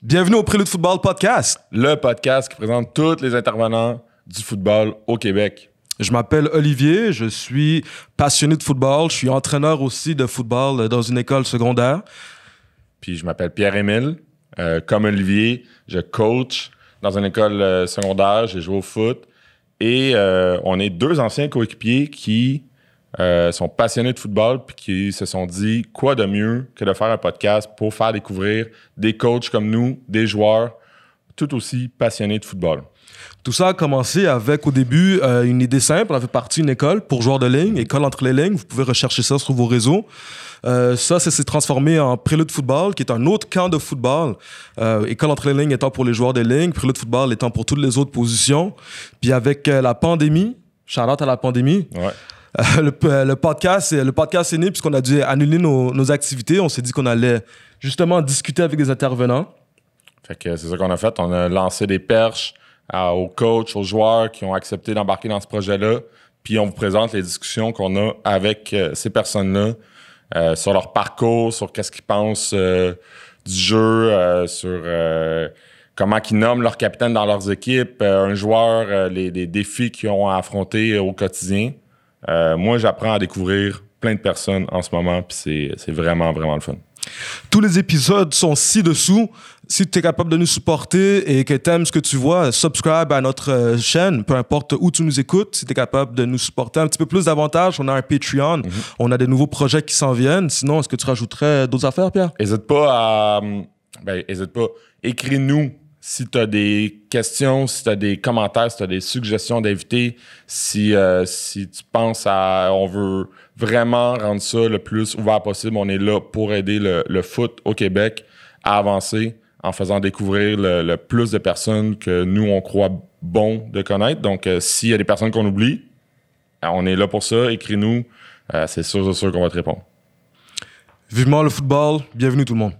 Bienvenue au Prélude Football Podcast. Le podcast qui présente tous les intervenants du football au Québec. Je m'appelle Olivier, je suis passionné de football, je suis entraîneur aussi de football dans une école secondaire. Puis je m'appelle Pierre-Émile. Euh, comme Olivier, je coach dans une école euh, secondaire, j'ai joué au foot. Et euh, on est deux anciens coéquipiers qui euh, sont passionnés de football puis qui se sont dit quoi de mieux que de faire un podcast pour faire découvrir des coachs comme nous, des joueurs tout aussi passionnés de football. Tout ça a commencé avec au début euh, une idée simple. On avait parti une école pour joueurs de ligne, école entre les lignes. Vous pouvez rechercher ça sur vos réseaux. Euh, ça, ça s'est transformé en Prélude Football, qui est un autre camp de football. Euh, école entre les lignes étant pour les joueurs de ligne, Prélude Football étant pour toutes les autres positions. Puis avec la pandémie, shout out à la pandémie, Ouais. Euh, le, euh, le podcast, le podcast est né puisqu'on a dû annuler nos, nos activités. On s'est dit qu'on allait justement discuter avec des intervenants. Fait que c'est ça qu'on a fait. On a lancé des perches aux coachs, aux joueurs qui ont accepté d'embarquer dans ce projet-là. Puis on vous présente les discussions qu'on a avec euh, ces personnes-là euh, sur leur parcours, sur qu'est-ce qu'ils pensent euh, du jeu, euh, sur euh, comment ils nomment leur capitaine dans leurs équipes, euh, un joueur, euh, les, les défis qu'ils ont à affronter au quotidien. Euh, moi, j'apprends à découvrir plein de personnes en ce moment, puis c'est- c'est vraiment, vraiment le fun. Tous les épisodes sont ci-dessous. Si tu es capable de nous supporter et que tu aimes ce que tu vois, subscribe à notre euh, chaîne, peu importe où tu nous écoutes. Si tu es capable de nous supporter un petit peu plus d'avantages, on a un Patreon, on a des nouveaux projets qui s'en viennent. Sinon, est-ce que tu rajouterais d'autres affaires, Pierre? Hésite pas à. Ben, hésite pas. Écris-nous si tu as des questions, si tu as des commentaires, si tu as des suggestions d'invités, si, euh, si tu penses à. On veut vraiment rendre ça le plus ouvert possible. On est là pour aider le, foot au Québec à avancer en faisant découvrir le, plus de personnes que nous, on croit bon de connaître. Donc, euh, s'il y a des personnes qu'on oublie, euh, on est là pour ça. Écris-nous. C'est sûr, c'est sûr qu'on va te répondre. Vivement le football. Bienvenue tout le monde.